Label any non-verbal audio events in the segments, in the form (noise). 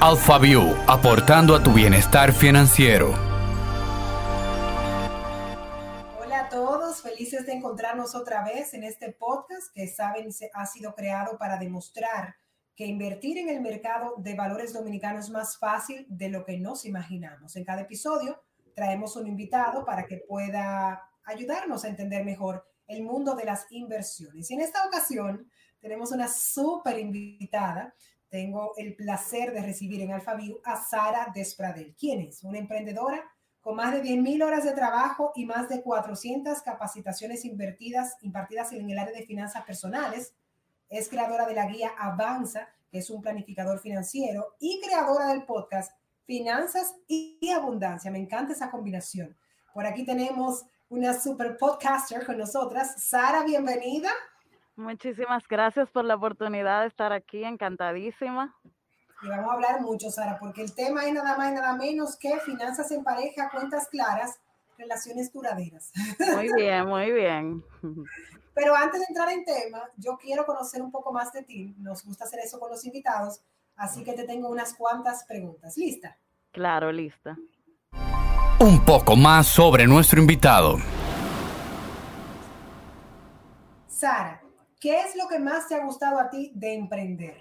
AlphaView, aportando a tu bienestar financiero. Hola a todos, felices de encontrarnos otra vez en este podcast que saben ha sido creado para demostrar que invertir en el mercado de valores dominicanos es más fácil de lo que nos imaginamos. En cada episodio traemos un invitado para que pueda ayudarnos a entender mejor el mundo de las inversiones. Y en esta ocasión tenemos una súper invitada tengo el placer de recibir en AlphaView a Sara Despradel. ¿Quién es? Una emprendedora con más de 10.000 horas de trabajo y más de 400 capacitaciones invertidas, impartidas en el área de finanzas personales. Es creadora de la guía Avanza, que es un planificador financiero, y creadora del podcast Finanzas y Abundancia. Me encanta esa combinación. Por aquí tenemos una super podcaster con nosotras. Sara, bienvenida. Muchísimas gracias por la oportunidad de estar aquí, encantadísima. Y vamos a hablar mucho, Sara, porque el tema es nada más y nada menos que finanzas en pareja, cuentas claras, relaciones duraderas. Muy bien, muy bien. (laughs) Pero antes de entrar en tema, yo quiero conocer un poco más de ti. Nos gusta hacer eso con los invitados, así que te tengo unas cuantas preguntas. ¿Lista? Claro, lista. Un poco más sobre nuestro invitado. Sara, ¿Qué es lo que más te ha gustado a ti de emprender?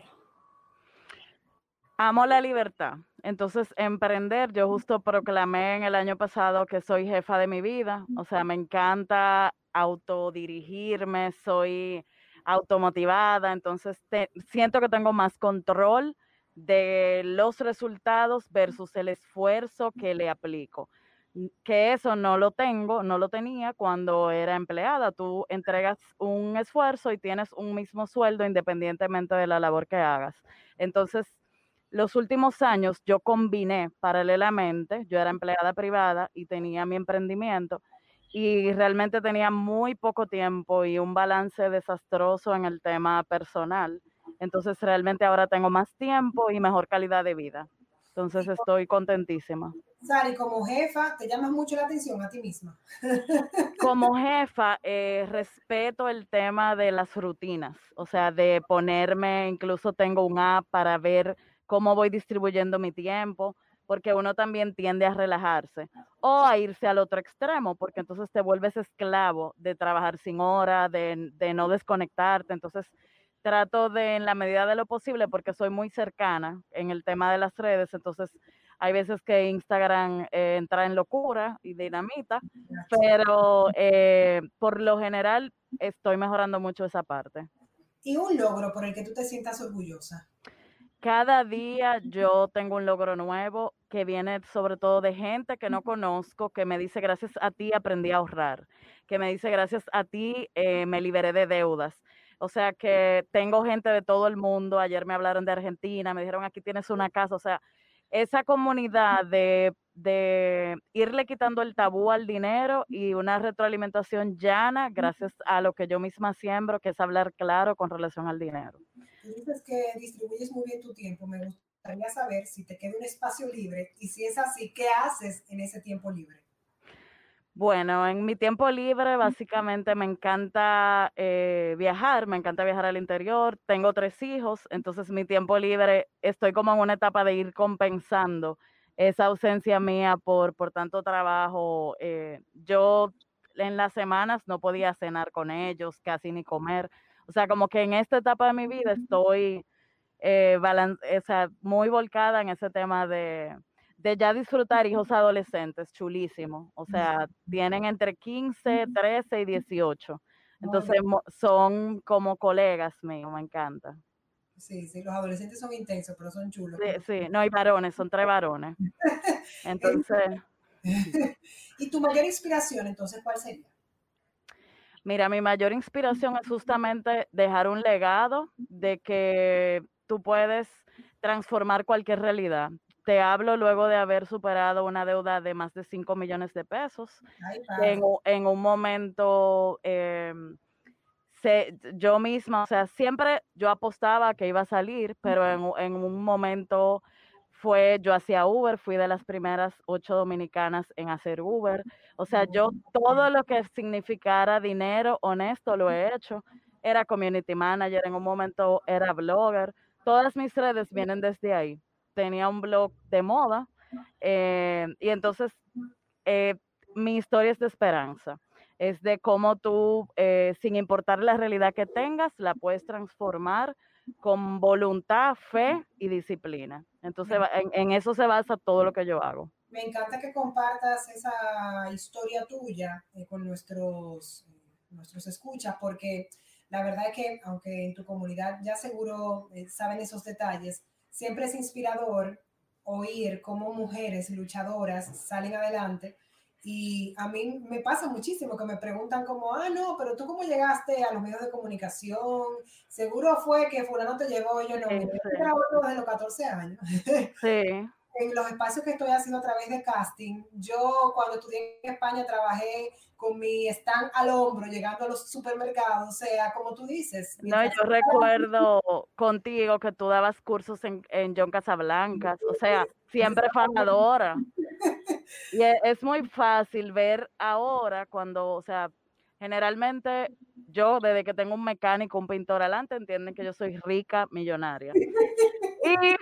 Amo la libertad. Entonces, emprender, yo justo proclamé en el año pasado que soy jefa de mi vida. O sea, me encanta autodirigirme, soy automotivada. Entonces, siento que tengo más control de los resultados versus el esfuerzo que le aplico que eso no lo tengo, no lo tenía cuando era empleada. Tú entregas un esfuerzo y tienes un mismo sueldo independientemente de la labor que hagas. Entonces, los últimos años yo combiné paralelamente, yo era empleada privada y tenía mi emprendimiento y realmente tenía muy poco tiempo y un balance desastroso en el tema personal. Entonces, realmente ahora tengo más tiempo y mejor calidad de vida. Entonces, estoy contentísima. Sari, como jefa, ¿te llama mucho la atención a ti misma? (laughs) Como jefa, eh, respeto el tema de las rutinas, o sea, de ponerme, incluso tengo un app para ver cómo voy distribuyendo mi tiempo, porque uno también tiende a relajarse o a irse al otro extremo, porque entonces te vuelves esclavo de trabajar sin hora, de, de no desconectarte. Entonces, trato de, en la medida de lo posible, porque soy muy cercana en el tema de las redes, entonces hay veces que Instagram eh, entra en locura y dinamita, pero eh, por lo general estoy mejorando mucho esa parte. ¿Y un logro por el que tú te sientas orgullosa? Cada día yo tengo un logro nuevo que viene sobre todo de gente que no conozco, que me dice gracias a ti aprendí a ahorrar, que me dice gracias a ti eh, me liberé de deudas. O sea que tengo gente de todo el mundo. Ayer me hablaron de Argentina, me dijeron aquí tienes una casa. O sea, esa comunidad de, irle quitando el tabú al dinero y una retroalimentación llana gracias a lo que yo misma siembro, que es hablar claro con relación al dinero. Tú dices que distribuyes muy bien tu tiempo. Me gustaría saber si te queda un espacio libre y si es así, ¿qué haces en ese tiempo libre? Bueno, en mi tiempo libre básicamente me encanta eh, viajar, me encanta viajar al interior, tengo tres hijos, entonces mi tiempo libre estoy como en una etapa de ir compensando esa ausencia mía por, por tanto trabajo. Eh, yo en las semanas no podía cenar con ellos, casi ni comer. O sea, como que en esta etapa de mi vida estoy eh, muy volcada en ese tema de, de ya disfrutar hijos adolescentes, chulísimo. O sea, tienen entre 15, 13 y 18. Entonces son como colegas míos, me encanta. Sí, sí, los adolescentes son intensos, pero son chulos. Sí, sí, no hay varones, son tres varones. (laughs) Entonces. (laughs) ¿Y tu mayor inspiración, entonces, cuál sería? Mira, mi mayor inspiración es justamente dejar un legado de que tú puedes transformar cualquier realidad. Te hablo luego de haber superado una deuda de más de 5 millones de pesos. en, un momento, em, yo misma, o sea, siempre yo apostaba que iba a salir, pero en, en un momento fue, yo hacía Uber, fui de las primeras ocho dominicanas en hacer Uber. O sea, yo todo lo que significara dinero honesto lo he hecho. Era community manager, en un momento era blogger. Todas mis redes vienen desde ahí tenía un blog de moda eh, y entonces eh, mi historia es de esperanza, es de cómo tú, eh, sin importar la realidad que tengas, la puedes transformar con voluntad, fe y disciplina. Entonces, en, en eso se basa todo lo que yo hago. Me encanta que compartas esa historia tuya con nuestros, nuestros escuchas, porque la verdad es que, aunque en tu comunidad ya seguro saben esos detalles, siempre es inspirador oír cómo mujeres luchadoras salen adelante. Y a mí me pasa muchísimo que me preguntan como, ah, no, pero tú cómo llegaste a los medios de comunicación, seguro fue que fulano te llevó, yo no, sí, yo desde los 14 años. Sí. (laughs) en los espacios que estoy haciendo a través de casting, yo cuando estudié en España trabajé con mi stand al hombro, llegando a los supermercados, o sea, como tú dices. No, yo recuerdo contigo que tú dabas cursos en, en John Casablancas, o sea, siempre fanadora. Y e, es muy fácil ver ahora cuando, o sea, generalmente yo desde que tengo un mecánico, un pintor adelante, entienden que yo soy rica, millonaria. (laughs) Y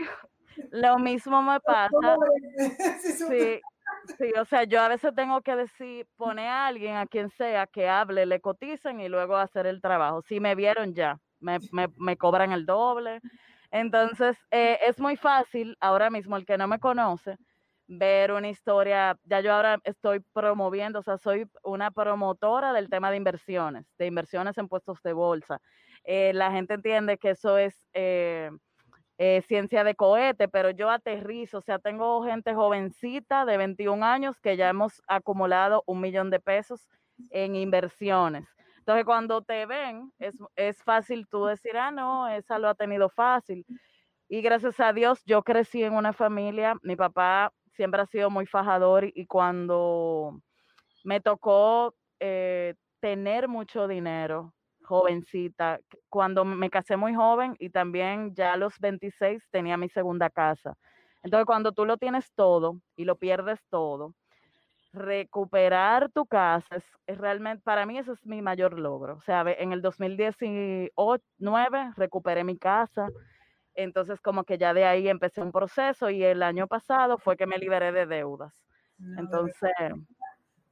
lo mismo me pasa. Sí, Sí, o sea, yo a veces tengo que decir, pone a alguien, a quien sea, que hable, le coticen y luego hacer el trabajo. Si me vieron ya, me, me, me cobran el doble. Entonces, eh, es muy fácil ahora mismo, el que no me conoce, ver una historia, ya yo ahora estoy promoviendo, o sea, soy una promotora del tema de inversiones, de inversiones en puestos de bolsa. Eh, la gente entiende que eso es... Eh, eh, ciencia de cohete, pero yo aterrizo, o sea, tengo gente jovencita de 21 años que ya hemos acumulado un millón de pesos en inversiones. Entonces, cuando te ven, es, es fácil tú decir, ah, no, esa lo ha tenido fácil. Y gracias a Dios, yo crecí en una familia, mi papá siempre ha sido muy fajador y cuando me tocó eh, tener mucho dinero, jovencita, cuando me casé muy joven y también ya a los 26 tenía mi segunda casa. Entonces, cuando tú lo tienes todo y lo pierdes todo, recuperar tu casa es, realmente, para mí eso es mi mayor logro. O sea, en el 2019 recuperé mi casa, entonces como que ya de ahí empecé un proceso y el año pasado fue que me liberé de deudas. entonces...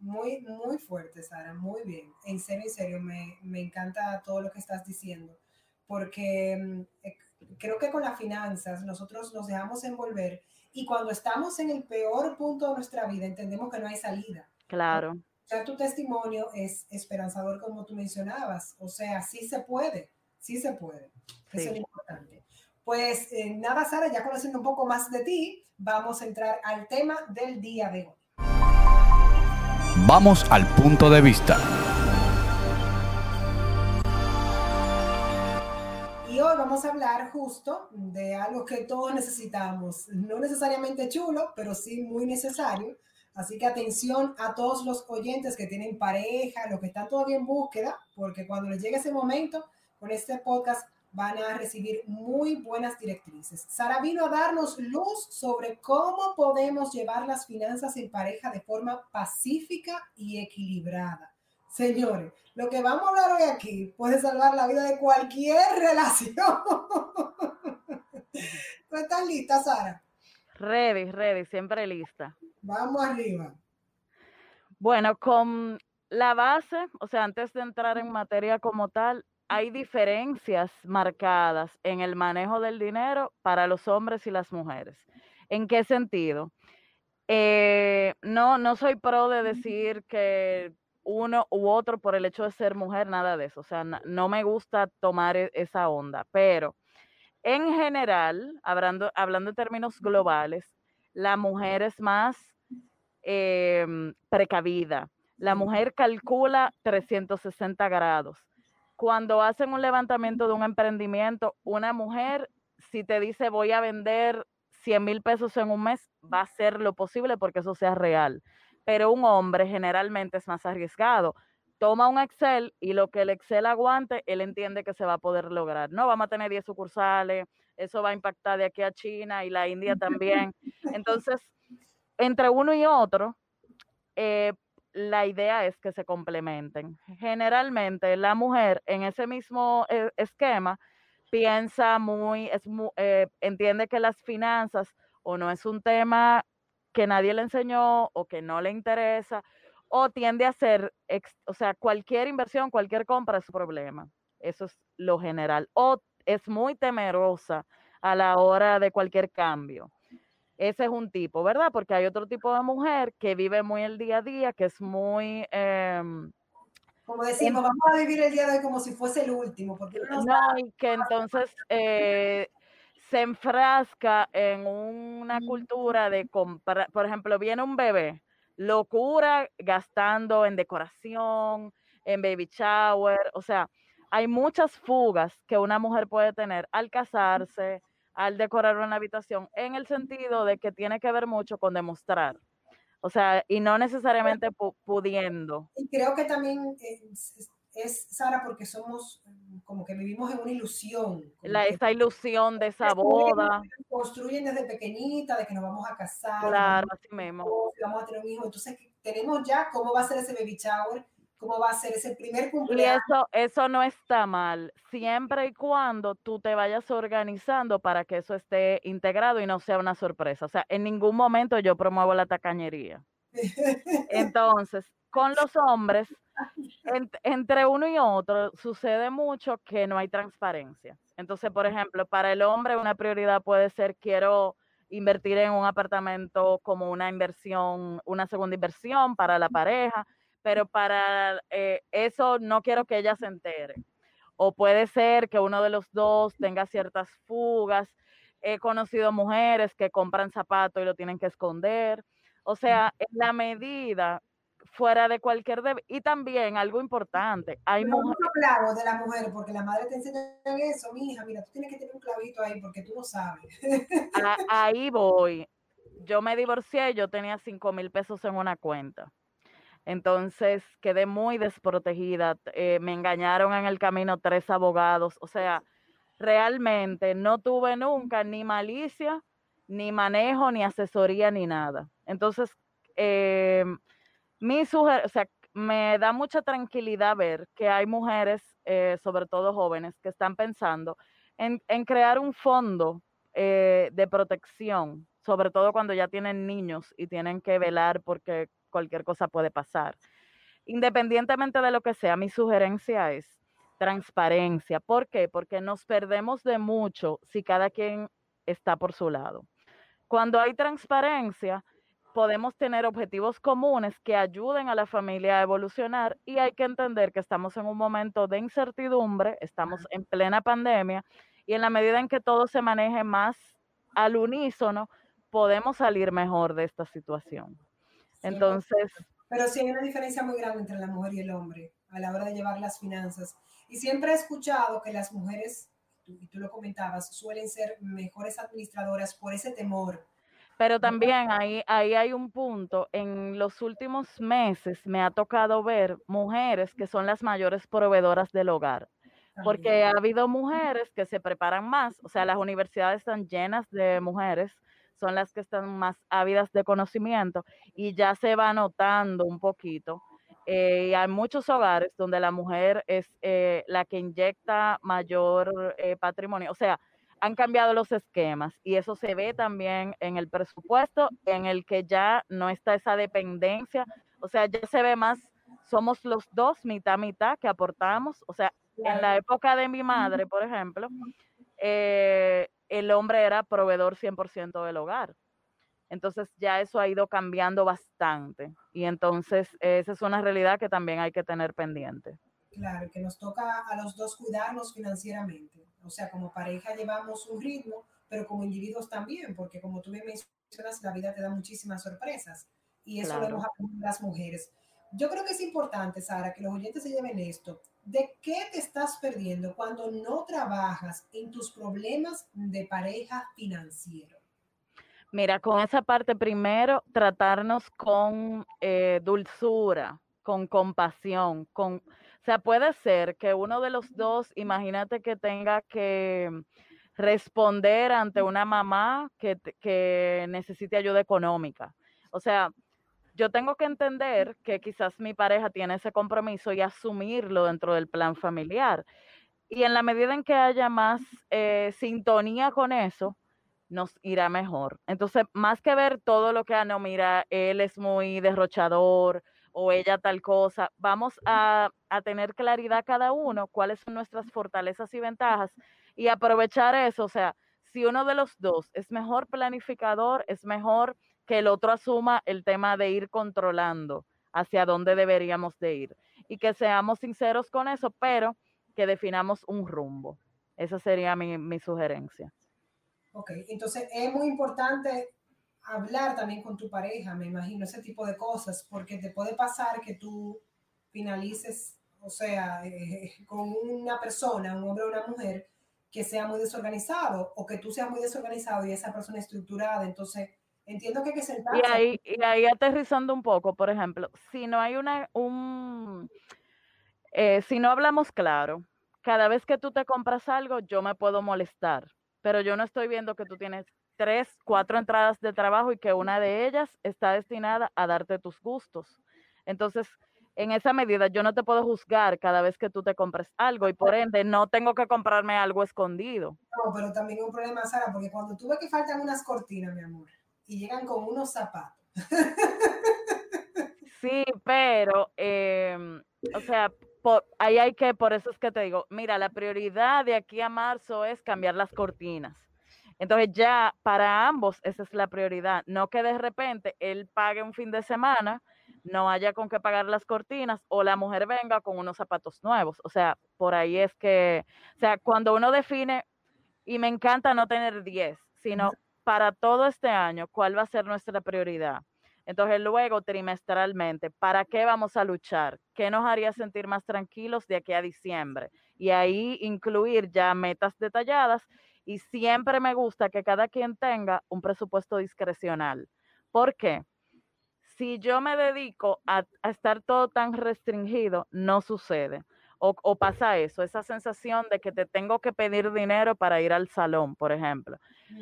Muy, muy fuerte, Sara, muy bien. En serio, en serio, me, me encanta todo lo que estás diciendo, porque mm, eh, creo que con las finanzas nosotros nos dejamos envolver y cuando estamos en el peor punto de nuestra vida entendemos que no hay salida. Claro. O sea, tu testimonio es esperanzador como tú mencionabas, o sea, sí se puede, sí se puede. Eso es importante. Pues eh, nada, Sara, ya conociendo un poco más de ti, vamos a entrar al tema del día de hoy. Vamos al punto de vista. Y hoy vamos a hablar justo de algo que todos necesitamos, no necesariamente chulo, pero sí muy necesario. Así que atención a todos los oyentes que tienen pareja, los que están todavía en búsqueda, porque cuando les llegue ese momento, con este podcast van a recibir muy buenas directrices. Sara vino a darnos luz sobre cómo podemos llevar las finanzas en pareja de forma pacífica y equilibrada. Señores, lo que vamos a hablar hoy aquí puede salvar la vida de cualquier (laughs) relación. ¿Tú estás lista, Sara? Ready, ready, siempre lista. Vamos arriba. Bueno, con la base, o sea, antes de entrar en materia como tal, hay diferencias marcadas en el manejo del dinero para los hombres y las mujeres. ¿En qué sentido? Eh, no, no soy pro de decir que uno u otro por el hecho de ser mujer, nada de eso. O sea, no, me gusta tomar e, esa onda, pero en general, hablando, hablando en términos globales, la mujer es más em, precavida. La mujer calcula 360 grados cuando hacen un levantamiento de un emprendimiento, una mujer, si te dice voy a vender 100 mil pesos en un mes, va a hacer lo posible porque eso sea real. Pero un hombre generalmente es más arriesgado. Toma un Excel y lo que el Excel aguante, él entiende que se va a poder lograr. No, vamos a tener 10 sucursales, eso va a impactar de aquí a China y la India (laughs) también. Entonces, entre uno y otro, eh, la idea es que se complementen. Generalmente la mujer en ese mismo eh, esquema piensa muy, es eh, entiende que las finanzas o no es un tema que nadie le enseñó o que no le interesa o tiende a ser, o sea, cualquier inversión, cualquier compra es su problema. Eso es lo general. O es muy temerosa a la hora de cualquier cambio. Ese es un tipo, ¿verdad? Porque hay otro tipo de mujer que vive muy el día a día, que es muy... Em, como decimos, vamos a vivir el día de hoy como si fuese el último, porque no, y que entonces (laughs) eh, se enfrasca en una cultura de comprar, por ejemplo, viene un bebé, locura gastando en decoración, en baby shower, o sea, hay muchas fugas que una mujer puede tener al casarse, al decorar una habitación, en el sentido de que tiene que ver mucho con demostrar. O sea, y no necesariamente pudiendo. Y creo que también es, Sara, porque somos mm, como que vivimos en una ilusión. La, esa ilusión de esa boda. (laughs) Construyen desde pequeñita, de que nos vamos a casar. Claro, así mismo. Vamos a tener un hijo. Entonces, tenemos ya cómo va a ser ese baby shower, cómo va a ser ese primer cumpleaños. Y eso, eso no está mal, siempre y cuando tú te vayas organizando para que eso esté integrado y no sea una sorpresa. O sea, en ningún momento yo promuevo la tacañería. (laughs) Entonces, con los hombres, entre uno y otro, sucede mucho que no hay transparencia. Entonces, por ejemplo, para el hombre una prioridad puede ser quiero invertir en un apartamento como una inversión, una segunda inversión para la pareja pero para eh, eso no quiero que ella se entere. O puede ser que uno de los dos tenga ciertas fugas. He conocido mujeres que compran zapatos y lo tienen que esconder. O sea, en la medida fuera de cualquier y también algo importante hay mujeres clavos de la mujer porque la madre te enseña eso mi hija mira tú tienes que tener un clavito ahí porque tú no sabes ahí voy (laughs) yo me divorcié yo tenía cinco mil pesos en una cuenta entonces quedé muy desprotegida. Eh, me engañaron en el camino tres abogados. O sea, realmente no tuve nunca ni malicia, ni manejo, ni asesoría, ni nada. Entonces, eh, mi suger o sea, me da mucha tranquilidad ver que hay mujeres, eh, sobre todo jóvenes, que están pensando en, en crear un fondo de protección, sobre todo cuando ya tienen niños y tienen que velar porque cualquier cosa puede pasar. Independientemente de lo que sea, mi sugerencia es transparencia. ¿Por qué? Porque nos perdemos de mucho si cada quien está por su lado. Cuando hay transparencia, podemos tener objetivos comunes que ayuden a la familia a evolucionar y hay que entender que estamos en un momento de incertidumbre, estamos en plena pandemia y en la medida en que todo se maneje más al unísono, podemos salir mejor de esta situación. Entonces... Pero sí hay una diferencia muy grande entre la mujer y el hombre a la hora de llevar las finanzas. Y siempre he escuchado que las mujeres, y tú lo comentabas, suelen ser mejores administradoras por ese temor. Pero también ahí, ahí hay un punto, en los últimos meses me ha tocado ver mujeres que son las mayores proveedoras del hogar, porque ha habido mujeres que se preparan más, o sea, las universidades están llenas de mujeres son las que están más ávidas de conocimiento y ya se va notando un poquito. Eh, hay muchos hogares donde la mujer es eh, la que inyecta mayor eh, patrimonio. O sea, han cambiado los esquemas y eso se ve también en el presupuesto, en el que ya no está esa dependencia. O sea, ya se ve más, somos los dos, mitad, mitad, que aportamos. O sea, en la época de mi madre, por ejemplo, eh, el hombre era proveedor 100% del hogar. Entonces ya eso ha ido cambiando bastante y entonces esa es una realidad que también hay que tener pendiente. Claro, que nos toca a los dos cuidarnos financieramente. O sea, como pareja llevamos un ritmo, pero como individuos también, porque como tú me mencionas, la vida te da muchísimas sorpresas y eso lo hemos aprendido las mujeres. Yo creo que es importante, Sara, que los oyentes se lleven esto. ¿De qué te estás perdiendo cuando no trabajas en tus problemas de pareja financiero? Mira, con esa parte primero, tratarnos con eh, dulzura, con compasión, con, o sea, puede ser que uno de los dos, imagínate que tenga que responder ante una mamá que, que necesite ayuda económica. O sea, yo tengo que entender que quizás mi pareja tiene ese compromiso y asumirlo dentro del plan familiar. Y en la medida en que haya más eh, sintonía con eso, nos irá mejor. Entonces, más que ver todo lo que, ah, no, mira, él es muy derrochador o ella tal cosa, vamos a, a tener claridad cada uno cuáles son nuestras fortalezas y ventajas y aprovechar eso. O sea, si uno de los dos es mejor planificador, es mejor que el otro asuma el tema de ir controlando hacia dónde deberíamos de ir y que seamos sinceros con eso, pero que definamos un rumbo. Esa sería mi, mi sugerencia. Ok, entonces es muy importante hablar también con tu pareja, me imagino, ese tipo de cosas, porque te puede pasar que tú finalices, o sea, eh, con una persona, un hombre o una mujer, que sea muy desorganizado o que tú seas muy desorganizado y esa persona estructurada. Entonces, entiendo que hay que sentarse. Y ahí, y ahí aterrizando un poco, por ejemplo, si no hay una, un, eh, si no hablamos claro, cada vez que tú te compras algo, yo me puedo molestar, pero yo no estoy viendo que tú tienes tres, cuatro entradas de trabajo y que una de ellas está destinada a darte tus gustos. Entonces, en esa medida yo no te puedo juzgar cada vez que tú te compres algo y por ende no tengo que comprarme algo escondido. No, pero también es un problema, Sara, porque cuando tú ves que faltan unas cortinas, mi amor, y llegan con unos zapatos. (laughs) Sí, pero, eh, o sea, por, ahí hay que, por eso es que te digo, mira, la prioridad de aquí a marzo es cambiar las cortinas. Entonces ya para ambos esa es la prioridad, no que de repente él pague un fin de semana, no haya con qué pagar las cortinas o la mujer venga con unos zapatos nuevos. O sea, por ahí es que, o sea, cuando uno define, y me encanta no tener 10, sino para todo este año, ¿cuál va a ser nuestra prioridad? Entonces luego trimestralmente, ¿para qué vamos a luchar? ¿Qué nos haría sentir más tranquilos de aquí a diciembre? Y ahí incluir ya metas detalladas y siempre me gusta que cada quien tenga un presupuesto discrecional. ¿Por qué? Si yo me dedico a, a estar todo tan restringido, no sucede. O, o, pasa eso, esa sensación de que te tengo que pedir dinero para ir al salón, por ejemplo.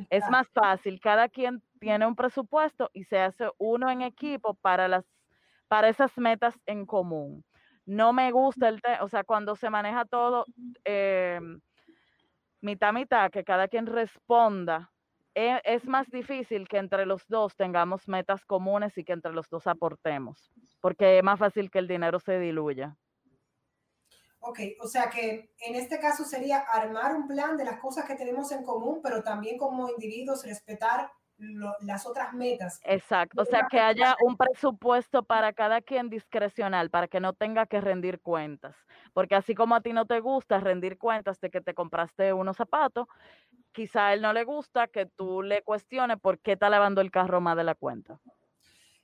Es más fácil, cada quien tiene un presupuesto y se hace uno en equipo para, las, para esas metas en común. No me gusta el, o sea, cuando se maneja todo eh, mitad mitad, que cada quien responda, e, es más difícil que entre los dos tengamos metas comunes y que entre los dos aportemos, porque es más fácil que el dinero se diluya. Ok, o sea que en este caso sería armar un plan de las cosas que tenemos en común, pero también como individuos respetar las otras metas. Exacto, o sea que haya un presupuesto para cada quien discrecional, para que no tenga que rendir cuentas, porque así como a ti no te gusta rendir cuentas de que te compraste unos zapatos, quizá a él no le gusta que tú le cuestiones por qué está lavando el carro más de la cuenta.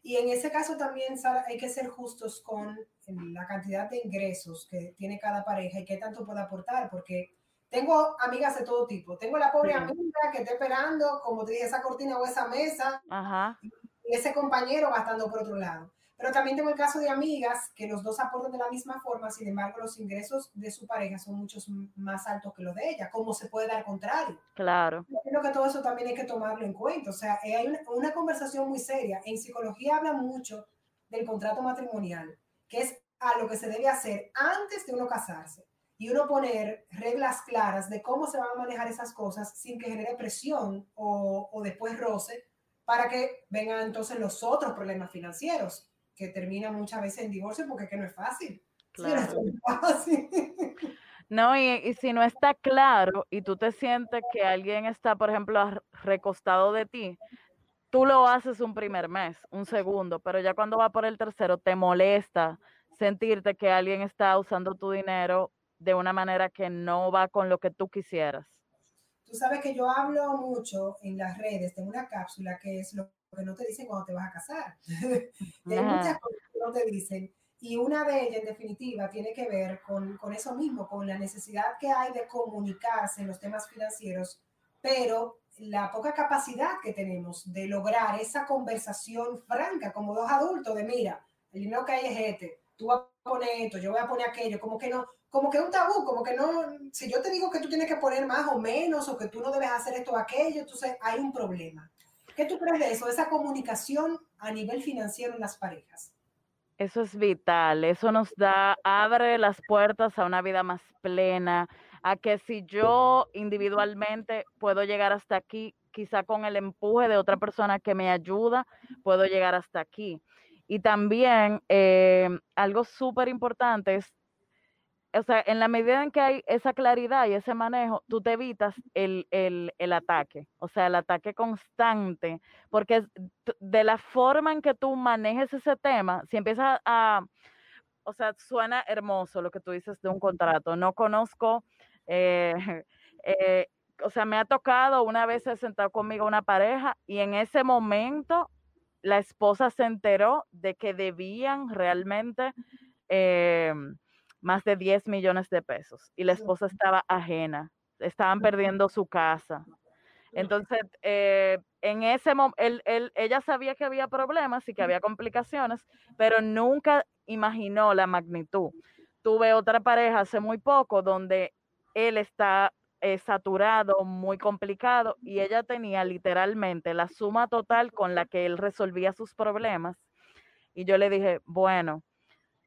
Y en ese caso también Sara, hay que ser justos con la cantidad de ingresos que tiene cada pareja y qué tanto puede aportar, porque tengo amigas de todo tipo. Tengo la pobre sí. amiga que está esperando, como te dije, esa cortina o esa mesa, Ajá. y ese compañero gastando por otro lado. Pero también tengo el caso de amigas que los dos aportan de la misma forma, sin embargo, los ingresos de su pareja son muchos más altos que los de ella. ¿Cómo se puede dar contrario? Claro. Yo creo que todo eso también hay que tomarlo en cuenta. O sea, eh, hay una, una conversación muy seria. En psicología habla mucho del contrato matrimonial, que es a lo que se debe hacer antes de uno casarse y uno poner reglas claras de cómo se van a manejar esas cosas sin que genere presión o, o después roce para que vengan entonces los otros problemas financieros que termina muchas veces en divorcio porque es que no es fácil. Claro. Sí, no, es fácil. (laughs) no y, y, si no está claro y tú te sientes que alguien está, por ejemplo, recostado de ti, tú lo haces un primer mes, un segundo, pero ya cuando va por el tercero te molesta sentirte que alguien está usando tu dinero de una manera que no va con lo que tú quisieras. Tú sabes que yo hablo mucho en las redes, tengo una cápsula que es lo que no te dicen cuando te vas a casar. (laughs) y hay muchas cosas que no te dicen. Y una de ellas, en definitiva, tiene que ver con, con, eso mismo, con la necesidad que hay de comunicarse en los temas financieros, pero la poca capacidad que tenemos de lograr esa conversación franca como dos adultos de, mira, el dinero que hay es este, tú vas a poner esto, yo voy a poner aquello, como que no, como que un tabú, como que no, si yo te digo que tú tienes que poner más o menos, o que tú no debes hacer esto o aquello, entonces hay un problema. ¿Qué tú crees de eso? Esa comunicación a nivel financiero en las parejas. Eso es vital, eso nos da, abre las puertas a una vida más plena, a que si yo individualmente puedo llegar hasta aquí, quizá con el empuje de otra persona que me ayuda, puedo llegar hasta aquí. Y también eh, algo súper importante es, o sea, en la medida en que hay esa claridad y ese manejo, tú te evitas el, ataque, o sea, el ataque constante, porque de la forma en que tú manejes ese tema, si empiezas a, o sea, suena hermoso lo que tú dices de un contrato, no conozco... Eh, (laughs) eh, o sea, me ha tocado una vez se sentado conmigo una pareja y en ese momento la esposa se enteró de que debían realmente eh, más de 10 millones de pesos y la esposa estaba ajena, estaban perdiendo su casa. Entonces, eh, en ese momento, ella sabía que había problemas y que había complicaciones, pero nunca imaginó la magnitud. Tuve otra pareja hace muy poco donde él está eh, saturado, muy complicado, y ella tenía literalmente la suma total con la que él resolvía sus problemas. Y yo le dije, bueno,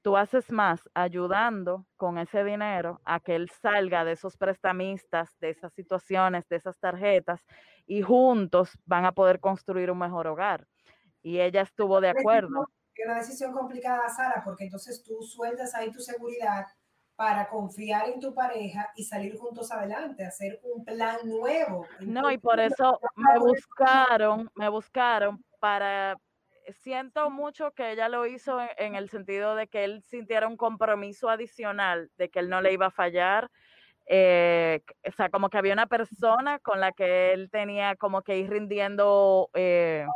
tú haces más ayudando con ese dinero a que él salga de esos prestamistas, de esas situaciones, de esas tarjetas, y juntos van a poder construir un mejor hogar. Y ella estuvo de acuerdo. Es una decisión complicada, Sara, porque entonces tú sueltas ahí tu seguridad para confiar en tu pareja y salir juntos adelante, hacer un plan nuevo. No, y por eso me buscaron, me buscaron para, siento mucho que ella lo hizo en, el sentido de que él sintiera un compromiso adicional, de que él no le iba a fallar. Eh, o sea, como que había una persona con la que él tenía como que ir rindiendo. Eh,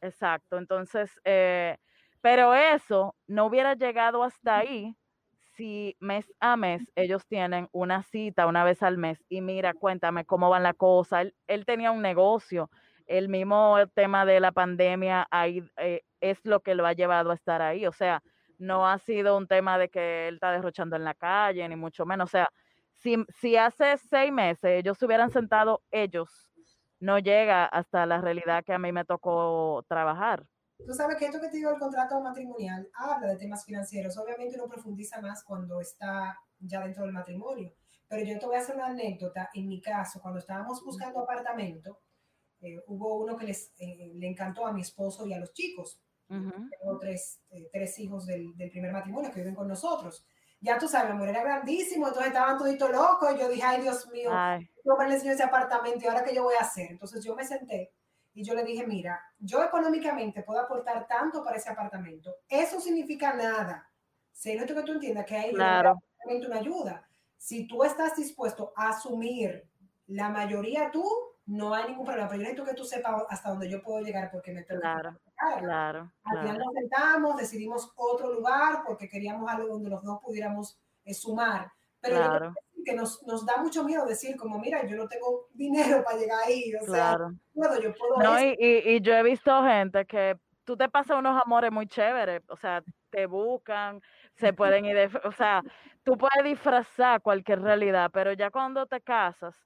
Exacto, entonces, eh, pero eso no hubiera llegado hasta ahí si mes a mes ellos tienen una cita una vez al mes y mira, cuéntame cómo van la cosa. Él, tenía un negocio, el mismo tema de la pandemia ahí eh, es lo que lo ha llevado a estar ahí. O sea, no ha sido un tema de que él está derrochando en la calle, ni mucho menos. O sea, si, si hace seis meses ellos se hubieran sentado ellos, no llega hasta la realidad que a mí me tocó trabajar. Tú sabes que esto que te digo, el contrato matrimonial, habla de temas financieros. Obviamente uno profundiza más cuando está ya dentro del matrimonio. Pero yo te voy a hacer una anécdota. En mi caso, cuando estábamos buscando apartamento, eh, hubo uno que les, eh, le encantó a mi esposo y a los chicos. Tengo tres, eh, tres hijos del, del, primer matrimonio que viven con nosotros. Ya tú sabes, amor, era grandísimo, entonces estaban toditos locos. Y yo dije, ay, Dios mío, yo me enseño ese apartamento y ahora qué yo voy a hacer. Entonces yo me senté y yo le dije, mira, yo económicamente puedo aportar tanto para ese apartamento. Eso significa nada. Si no que tú entiendas que hay claro. una ayuda. Si tú estás dispuesto a asumir la mayoría tú, no hay ningún problema. Pero yo necesito que tú sepas hasta dónde yo puedo llegar porque me tengo Claro, claro. Al final nos sentamos, decidimos otro lugar porque queríamos algo donde los dos pudiéramos eh, sumar. Pero claro que nos, nos, da mucho miedo decir como, mira, yo no tengo (laughs) dinero para llegar ahí, o sea, puedo, yo puedo... No, y, y, yo he visto gente que tú te pasas unos amores muy chéveres, o sea, te buscan, se pueden ir, de, o sea, tú puedes disfrazar cualquier realidad, pero ya cuando te casas,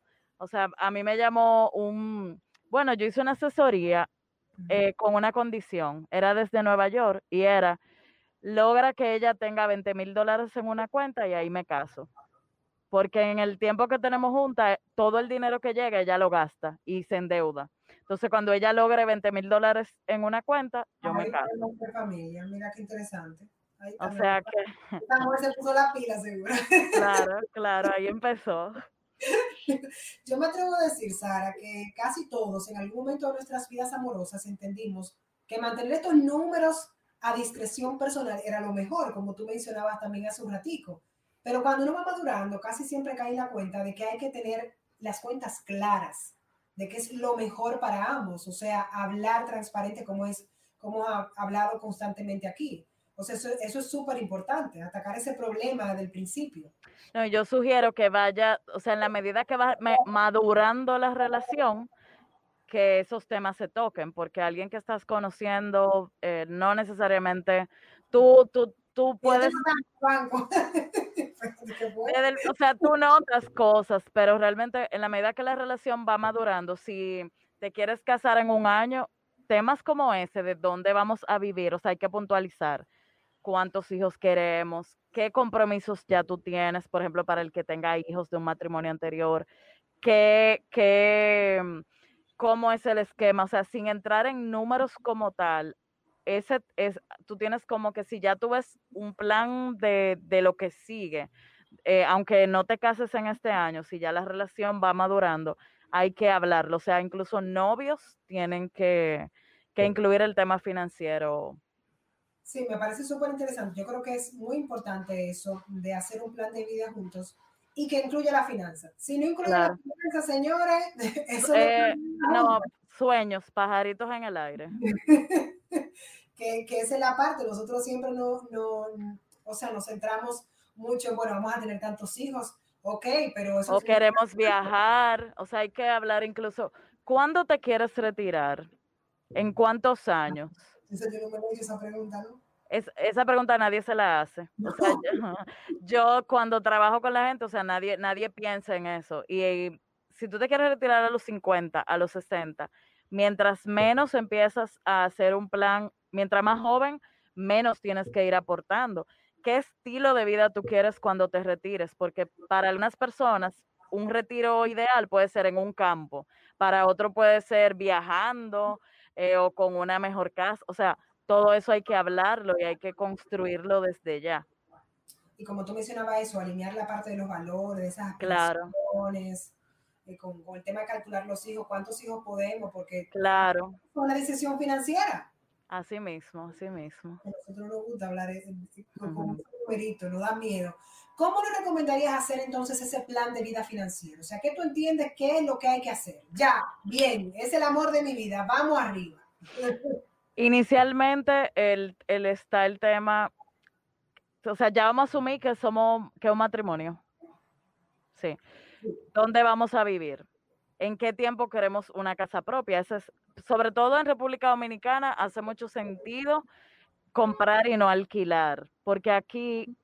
o sea, a mí me llamó un, bueno, yo hice una asesoría eh, con una condición, era desde Nueva York y era, logra que ella tenga 20 mil dólares en una cuenta y ahí me caso porque en el tiempo que tenemos juntas, todo el dinero que llega ella lo gasta y se endeuda. Entonces, cuando ella logre 20 mil dólares en una cuenta, yo me caso. familia, mira qué interesante. o sea que... se puso la pila, seguro. Claro, (laughs) claro, ahí empezó. (laughs) Yo me atrevo a decir, Sara, que casi todos en algún momento de nuestras vidas amorosas entendimos que mantener estos números a discreción personal era lo mejor, como tú mencionabas también hace un ratico pero cuando uno va madurando, casi siempre cae en la cuenta de que hay que tener las cuentas claras, de que es lo mejor para ambos, o sea, hablar transparente como es, como ha hablado constantemente aquí. Eso, es súper importante, atacar ese problema desde el principio. No, yo sugiero que vaya, o sea, en la medida que va madurando la relación, que esos temas se toquen, porque alguien que estás conociendo, eh, no necesariamente tú, tú, tú puedes... (laughs) o sea, tú notas cosas, pero realmente en la medida que la relación va madurando, si te quieres casar en un año, temas como ese, de dónde vamos a vivir, o sea, hay que puntualizar cuántos hijos queremos, qué compromisos ya tú tienes, por ejemplo, para el que tenga hijos de un matrimonio anterior, qué, qué, mm, cómo es el esquema, o sea, sin entrar en números como tal, ese es, tú tienes como que si ya tú ves un plan de, de lo que sigue, eh, aunque no te cases en este año, si ya la relación va madurando, hay que hablarlo. O sea, incluso novios tienen que, que incluir el tema financiero. Sí, me parece súper interesante. Yo creo que es muy importante eso de hacer un plan de vida juntos y que incluya la finanza. Si no incluye la finanza, señores, (laughs) eso eh, no, sueños, pajaritos en el aire. (laughs) que, que esa es la parte. Nosotros siempre no, no, o sea, nos centramos mucho, bueno, vamos a tener tantos hijos, ok, pero eso... O queremos viajar, o sea, hay que hablar incluso, ¿cuándo te quieres retirar? ¿En cuántos años? Esa yo no me he esa pregunta, ¿no? Es, esa pregunta nadie se la hace. O sea, (laughs) yo, cuando trabajo con la gente, o sea, nadie, nadie piensa en eso. Y, si tú te quieres retirar a los 50, a los 60, mientras menos empiezas a hacer un plan, mientras más joven, menos tienes que ir aportando qué estilo de vida tú quieres cuando te retires, porque para algunas personas un retiro ideal puede ser en un campo, para otro puede ser viajando eh, o con una mejor casa, o sea, todo eso hay que hablarlo y hay que construirlo desde ya. Y como tú mencionabas eso, alinear la parte de los valores, de esas claro. Eh, con, con, el tema de calcular los hijos, cuántos hijos podemos, porque claro. es una decisión financiera. Así mismo, así mismo. A nosotros nos gusta hablar con un numerito, nos da miedo. ¿Cómo le recomendarías hacer entonces ese plan de vida financiero? O sea, ¿qué tú entiendes qué es lo que hay que hacer? Ya, bien, es el amor de mi vida, vamos arriba. Inicialmente el, el está el tema, o sea, ya vamos a asumir que somos, que un matrimonio. Sí. ¿Dónde vamos a vivir? ¿En qué tiempo queremos una casa propia? Ese es sobre todo en República Dominicana, hace mucho sentido comprar y no alquilar, porque aquí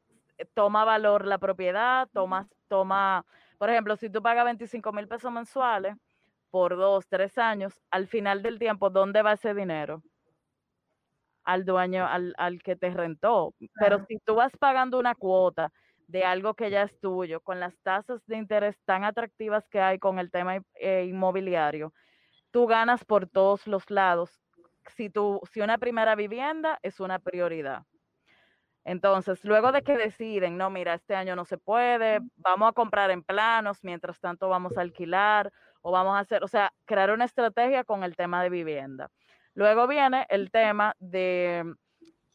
toma valor la propiedad, toma, toma, por ejemplo, si tú pagas 25 mil pesos mensuales por dos, tres años, al final del tiempo, ¿dónde va ese dinero? Al dueño, al, al que te rentó. Pero si tú vas pagando una cuota de algo que ya es tuyo, con las tasas de interés tan atractivas que hay con el tema eh, inmobiliario, tú ganas por todos los lados. Si, tú, si una primera vivienda es una prioridad. Entonces, luego de que deciden, no, mira, este año no se puede, vamos a comprar en planos, mientras tanto vamos a alquilar o vamos a hacer, o sea, crear una estrategia con el tema de vivienda. Luego viene el tema de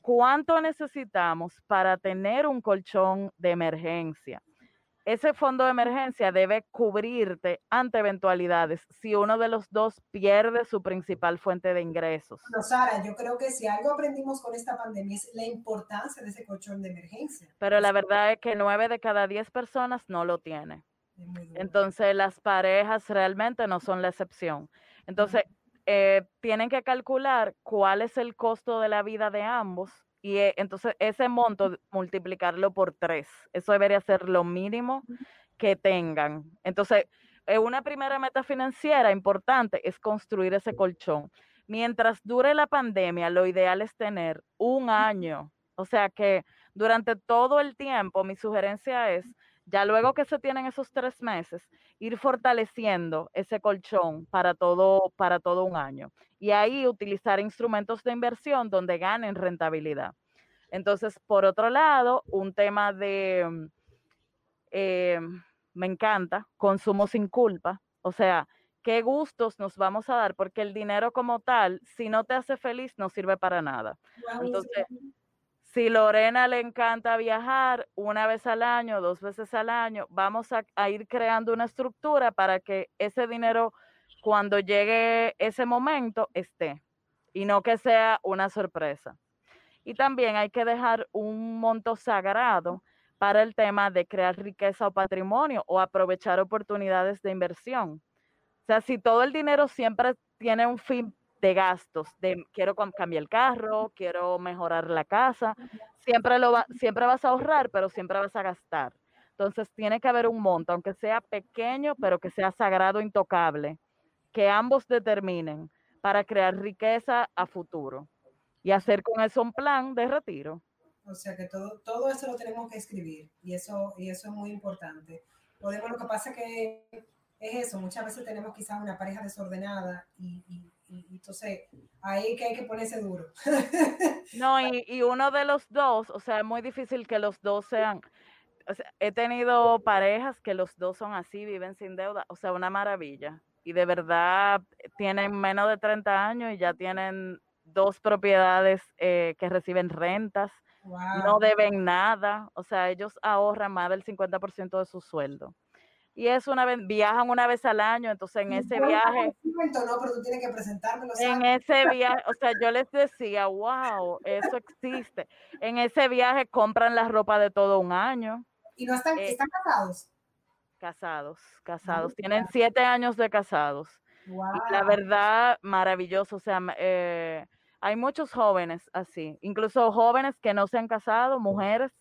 cuánto necesitamos para tener un colchón de emergencia ese fondo de emergencia debe cubrirte ante eventualidades si uno de los dos pierde su principal fuente de ingresos. Bueno, Sara, yo creo que si algo aprendimos con esta pandemia es la importancia de ese colchón de emergencia. Pero la verdad es que nueve de cada diez personas no lo tiene. Entonces las parejas realmente no son la excepción. Entonces eh, tienen que calcular cuál es el costo de la vida de ambos y eh, entonces ese monto multiplicarlo por tres. Eso debería ser lo mínimo que tengan. Entonces, eh, una primera meta financiera importante es construir ese colchón. Mientras dure la pandemia, lo ideal es tener un año. O sea que durante todo el tiempo, mi sugerencia es, ya luego que se tienen esos tres meses, ir fortaleciendo ese colchón para todo, para todo un año y ahí utilizar instrumentos de inversión donde ganen rentabilidad. Entonces, por otro lado, un tema de, mm, eh, me encanta, consumo sin culpa, o sea, qué gustos nos vamos a dar, porque el dinero como tal, si no te hace feliz, no sirve para nada. Entonces, si Lorena le encanta viajar una vez al año, dos veces al año, vamos a, ir creando una estructura para que ese dinero cuando llegue ese momento esté y no que sea una sorpresa. Y también hay que dejar un monto sagrado para el tema de crear riqueza o patrimonio o aprovechar oportunidades de inversión. O sea, si todo el dinero siempre tiene un fin de gastos, de quiero cambiar el carro, quiero mejorar la casa, siempre, lo va, siempre vas a ahorrar, pero siempre vas a gastar. Entonces tiene que haber un monto, aunque sea pequeño, pero que sea sagrado, intocable que ambos determinen para crear riqueza a futuro y hacer con eso un plan de retiro. O sea que todo, todo eso lo tenemos que escribir y eso, y eso es muy importante. Podemos, lo que pasa es que es eso, muchas veces tenemos quizás una pareja desordenada y, y, entonces ahí que hay que ponerse duro. (laughs) No, y, y, uno de los dos, o sea, es muy difícil que los dos sean, o sea, he tenido parejas que los dos son así, viven sin deuda, o sea, una maravilla. Y de verdad tienen menos de 30 años y ya tienen dos propiedades eh, que reciben rentas, no deben nada, o sea, ellos ahorran más del 50% de su sueldo y es una vez, viajan una vez al año, entonces en ese viaje. No, pero tú tienes que presentármelo. En ese viaje, o sea, yo les decía, wow, eso existe. En ese viaje compran la ropa de todo un año. ¿Y no están, eh, están casados? Casados, casados. Tienen siete años de casados. Y la verdad, maravilloso. O sea, eh, hay muchos jóvenes así, incluso jóvenes que no se han casado, mujeres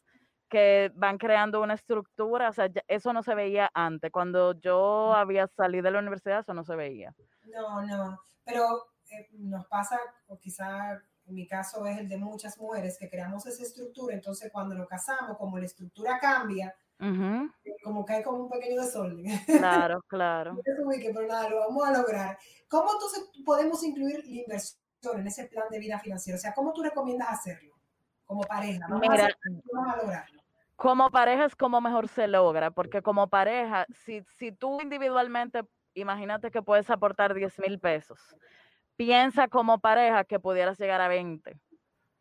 que van creando una estructura, o sea, eso no se veía antes, cuando yo había salido de la universidad, eso no se veía. No, no, pero eh, nos pasa, o quizá en mi caso es el de muchas mujeres, que creamos esa estructura, entonces cuando nos casamos, como la estructura cambia, eh, como cae como un pequeño desorden. Claro, (laughs) claro. pero nada, lo vamos a lograr. ¿Cómo entonces podemos incluir la inversión en ese plan de vida financiera? O sea, ¿cómo tú recomiendas hacerlo? Como pareja, vamos, a, vamos a lograrlo como pareja es como mejor se logra, porque como pareja, si, si tú individualmente, imagínate que puedes aportar 10 mil pesos, piensa como pareja que pudieras llegar a 20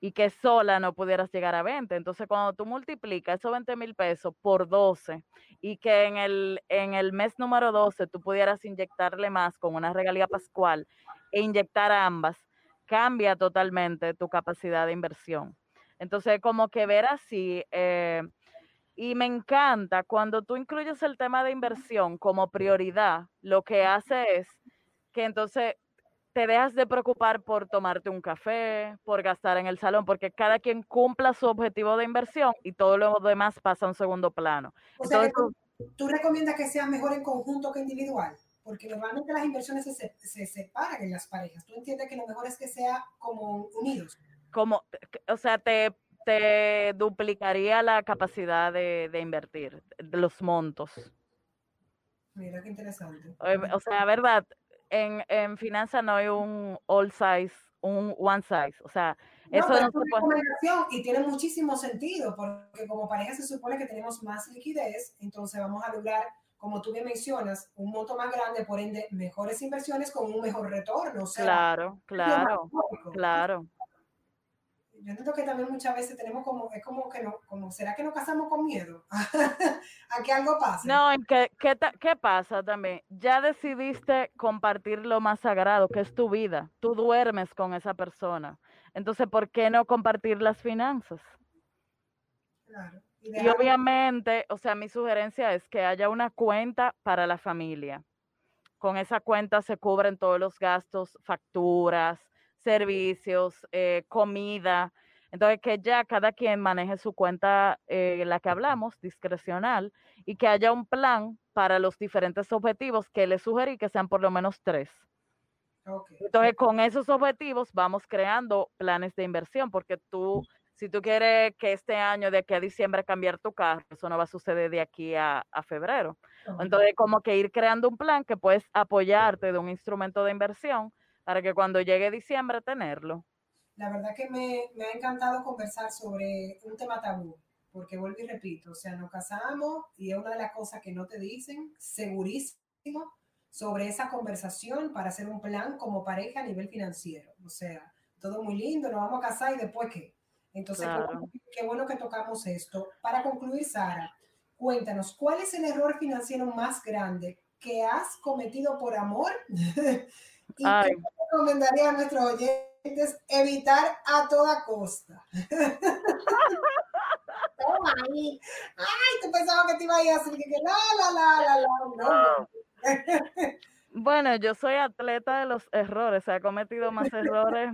y que sola no pudieras llegar a 20. Entonces, cuando tú multiplicas esos 20 mil pesos por 12 y que en el, en el mes número 12 tú pudieras inyectarle más con una regalía pascual e inyectar ambas, cambia totalmente tu capacidad de inversión. Entonces, como que ver así, eh, y me encanta cuando tú incluyes el tema de inversión como prioridad, lo que hace es que entonces te dejas de preocupar por tomarte un café, por gastar en el salón, porque cada quien cumpla su objetivo de inversión y todo lo demás pasa a un segundo plano. O sea, tú, recomiendas que sea mejor en conjunto que individual, porque normalmente las inversiones se, se separan en las parejas. ¿Tú entiendes que lo mejor es que sea como unidos? Como, o sea, te te duplicaría la capacidad de, invertir, los montos. Mira qué interesante. O sea, verdad, en, en finanzas no hay un all size, un one size. O sea, eso no se puede. Y tiene muchísimo sentido, porque como pareja se supone que tenemos más liquidez, entonces vamos a lograr, como tú bien mencionas, un monto más grande, por ende, mejores inversiones con un mejor retorno. claro, claro, claro yo entiendo que también muchas veces tenemos como, es como que no, como, ¿será que nos casamos con miedo? (laughs) a que algo pase. No, ¿qué, qué, ¿qué pasa también? Ya decidiste compartir lo más sagrado, que es tu vida. Tú duermes con esa persona. Entonces, ¿por qué no compartir las finanzas? Claro. Y obviamente, o sea, mi sugerencia es que haya una cuenta para la familia. Con esa cuenta se cubren todos los gastos, facturas, servicios, eh, comida. Entonces, que ya cada quien maneje su cuenta, eh, la que hablamos, discrecional, y que haya un plan para los diferentes objetivos que le sugerí que sean por lo menos tres. Entonces, con esos objetivos vamos creando planes de inversión, porque tú, si tú quieres que este año, de aquí a diciembre, cambiar tu carro, eso no va a suceder de aquí a, a febrero. Entonces, como que ir creando un plan que puedes apoyarte de un instrumento de inversión para que cuando llegue diciembre tenerlo. La verdad que me, ha encantado conversar sobre un tema tabú, porque vuelvo y repito, o sea, nos casamos y es una de las cosas que no te dicen, segurísimo, sobre esa conversación para hacer un plan como pareja a nivel financiero. O sea, todo muy lindo, nos vamos a casar y después qué. Entonces, qué, bueno que tocamos esto. Para concluir, Sara, cuéntanos, ¿cuál es el error financiero más grande que has cometido por amor (laughs) ¿Y qué recomendaría a nuestros oyentes evitar a toda costa? (laughs) Ay, tú pensabas que te iba a ir así, que la, la, la, la, la, (laughs) Bueno, yo soy atleta de los errores, he cometido más errores.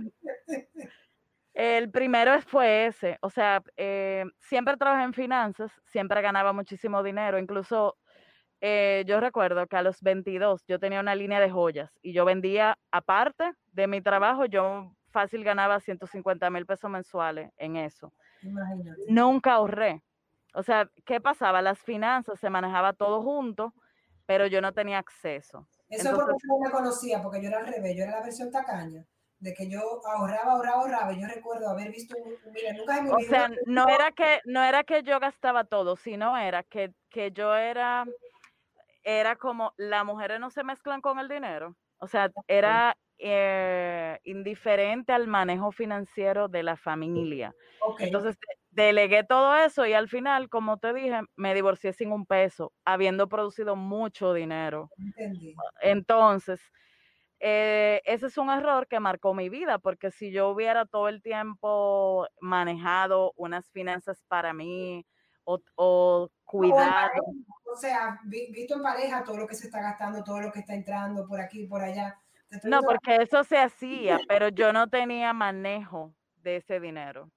El primero fue ese, o sea, eh, siempre trabajé en finanzas, siempre ganaba muchísimo dinero, incluso eh, yo recuerdo que a los 22 yo tenía una línea de joyas y yo vendía, aparte de mi trabajo, yo fácil ganaba 150 mil pesos mensuales en eso. Nunca ahorré. O sea, ¿qué pasaba? Las finanzas se manejaba todo junto pero yo no tenía acceso. Eso es porque no me conocía, porque yo era al revés, yo era la versión tacaña, de que yo ahorraba, ahorraba, ahorraba. Yo recuerdo haber visto, mira, nunca me O sea, no era, que, no era que yo gastaba todo, sino era que, que yo era, era como, las mujeres no se mezclan con el dinero. O sea, era eh, indiferente al manejo financiero de la familia. Entonces, delegué todo eso y al final, como te dije, me divorcié sin un peso, habiendo producido mucho dinero. Entonces, eh, ese es un error que marcó mi vida, porque si yo hubiera todo el tiempo manejado unas finanzas para mí o, cuidado. O, sea, visto en pareja todo lo que se está gastando, todo lo que está entrando por aquí por allá. No, porque eso se hacía, pero yo no tenía manejo de ese dinero.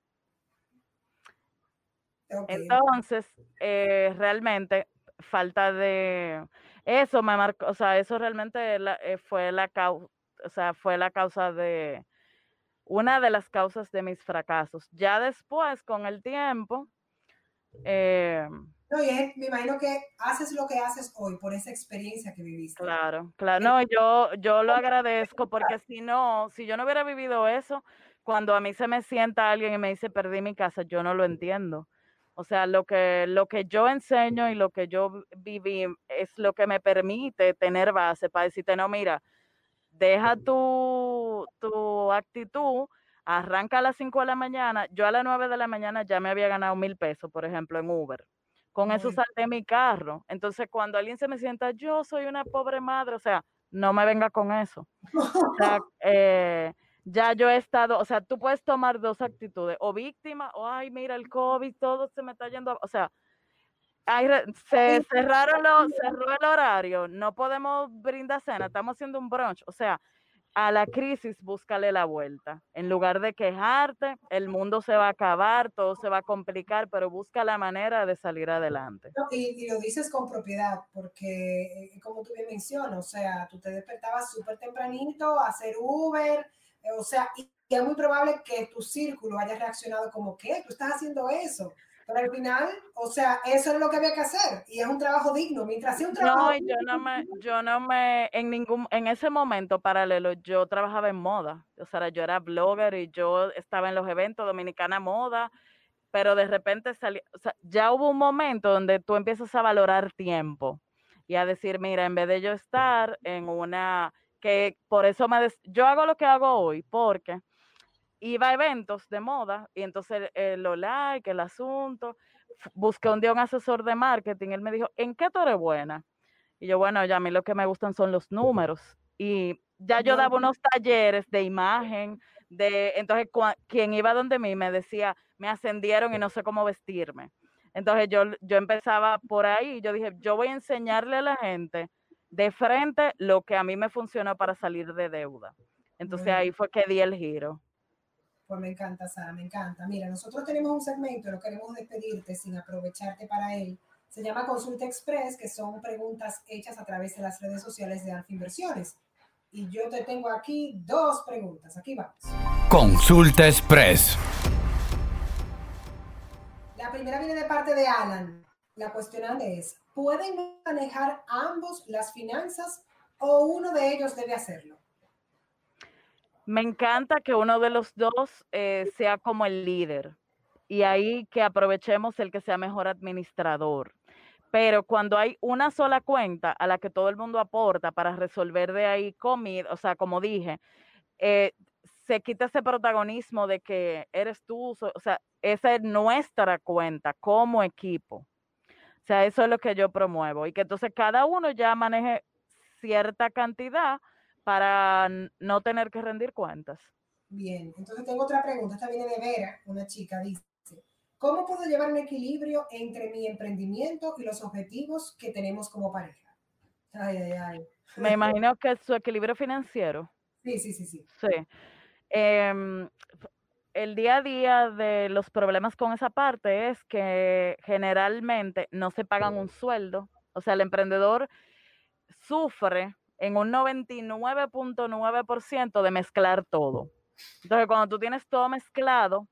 (laughs) Entonces, eh, realmente, falta de eso me marcó, o sea, eso realmente eh, fue la causa, o sea, fue la causa de una de las causas de mis fracasos. Ya después, con el tiempo, eh, no, y me imagino que haces lo que haces hoy por esa experiencia que viviste. Claro, claro. No, yo, yo lo agradezco porque si no, si yo no hubiera vivido eso, cuando a mí se me sienta alguien y me dice perdí mi casa, yo no lo entiendo. O sea, lo que, lo que yo enseño y lo que yo viví es lo que me permite tener base para decirte, no, mira, deja tu, tu actitud, arranca a las 5 de la mañana. Yo a las 9 de la mañana ya me había ganado mil pesos, por ejemplo, en Uber. Con eso salté mi carro. Entonces, cuando alguien se me sienta, yo soy una pobre madre, o sea, no me venga con eso. O sea, (laughs) eh, ya yo he estado, o sea, tú puedes tomar dos actitudes, o víctima, o ay, mira el COVID, todo se me está yendo, o sea, se cerraron los, cerró el horario, no podemos brindar cena, estamos haciendo un brunch, o sea, a la crisis búscale la vuelta. En lugar de quejarte, el mundo se va a acabar, todo se va a complicar, pero busca la manera de salir adelante. y, y, lo dices con propiedad, porque eh, como tú bien mencionas, o sea, tú te despertabas súper tempranito a hacer Uber, eh, o sea, y, es muy probable que tu círculo haya reaccionado como, ¿qué? Tú estás haciendo eso. Pero al final, o sea, eso es lo que había que hacer y es un trabajo digno. Mientras sea un trabajo. No, yo no me, yo no me, en ningún, en ese momento paralelo, yo trabajaba en moda. O sea, yo era blogger y yo estaba en los eventos Dominicana Moda, pero de repente salí, o sea, ya hubo un momento donde tú empiezas a valorar tiempo y a decir, mira, en vez de yo estar en una que por eso me yo hago lo que hago hoy, porque iba a eventos de moda y entonces el, lo like, el asunto, busqué un día un asesor de marketing, él me dijo, ¿en qué tú eres buena? Y yo, bueno, ya a mí lo que me gustan son los números. Y ya yo daba unos talleres de imagen, de, entonces quien iba donde mí me decía, me ascendieron y no sé cómo vestirme. Entonces yo, yo empezaba por ahí, yo dije, yo voy a enseñarle a la gente de frente lo que a mí me funcionó para salir de deuda. Entonces ahí fue que di el giro. Pues me encanta, Sara, me encanta. Mira, nosotros tenemos un segmento, no queremos despedirte sin aprovecharte para él. Se llama Consulta Express, que son preguntas hechas a través de las redes sociales de Alfa Inversiones. Y yo te tengo aquí dos preguntas. Aquí vamos. Consulta Express. La primera viene de parte de Alan. La cuestión es, ¿pueden manejar ambos las finanzas o uno de ellos debe hacerlo? Me encanta que uno de los dos eh, sea como el líder y ahí que aprovechemos el que sea mejor administrador. Pero cuando hay una sola cuenta a la que todo el mundo aporta para resolver de ahí comida, o sea, como dije, eh, se quita ese protagonismo de que eres tú, o sea, esa es nuestra cuenta como equipo. O sea, eso es lo que yo promuevo y que entonces cada uno ya maneje cierta cantidad para no tener que rendir cuentas. Bien, entonces tengo otra pregunta, esta viene de Vera, una chica, dice, ¿cómo puedo llevar un equilibrio entre mi emprendimiento y los objetivos que tenemos como pareja? Ay, ay, ay. Me imagino que su equilibrio financiero. Sí, sí, sí, sí. Sí. Em, el día a día de los problemas con esa parte es que generalmente no se pagan un sueldo. O sea, el emprendedor sufre en un 99.9% de mezclar todo. Entonces, cuando tú tienes todo mezclado,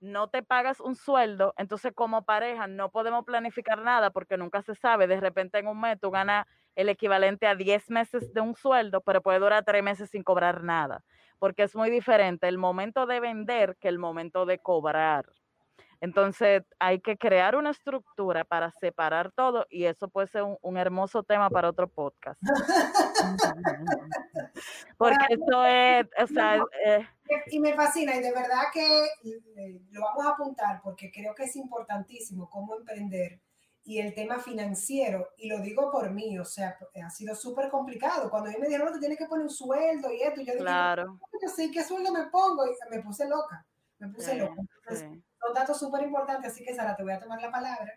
no te pagas un sueldo, entonces como pareja no podemos planificar nada porque nunca se sabe. De repente en un mes tú ganas el equivalente a 10 meses de un sueldo, pero puede durar tres meses sin cobrar nada, porque es muy diferente el momento de vender que el momento de cobrar. Entonces hay que crear una estructura para separar todo y eso puede ser un, hermoso tema para otro podcast. (laughs) Porque esto es, o sea, eh, y me fascina y de verdad que eh, lo vamos a apuntar porque creo que es importantísimo cómo emprender y el tema financiero, y lo digo por mí, o sea, ha sido súper complicado. Cuando a mí me dijeron, no, tú tienes que poner un sueldo y esto, yo dije, claro. sé qué sueldo me pongo, y me puse loca, me puse loca. Son datos súper importantes, así que Sara, te voy a tomar la palabra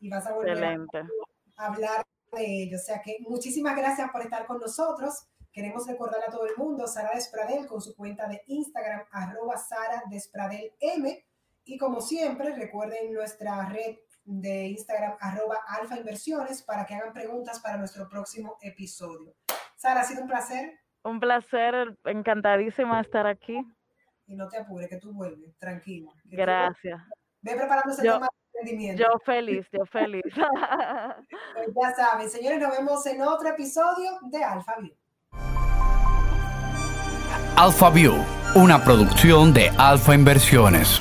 y vas a volver a hablar de ello. O sea que muchísimas gracias por estar con nosotros. Queremos recordar a todo el mundo, Sara Despradel con su cuenta de Instagram, arroba Sara Despradel M. Y como siempre, recuerden nuestra red de Instagram, arroba Alfa Inversiones, para que hagan preguntas para nuestro próximo episodio. Sara, ha sido un placer. Un placer, encantadísima estar aquí. Y no te apures, que tú vuelves, tranquila. Gracias. ve preparándose el tema de emprendimiento. Yo feliz, yo feliz. (laughs) pues ya saben, señores, nos vemos en otro episodio de Alfa View. Alfa View, una producción de Alfa Inversiones.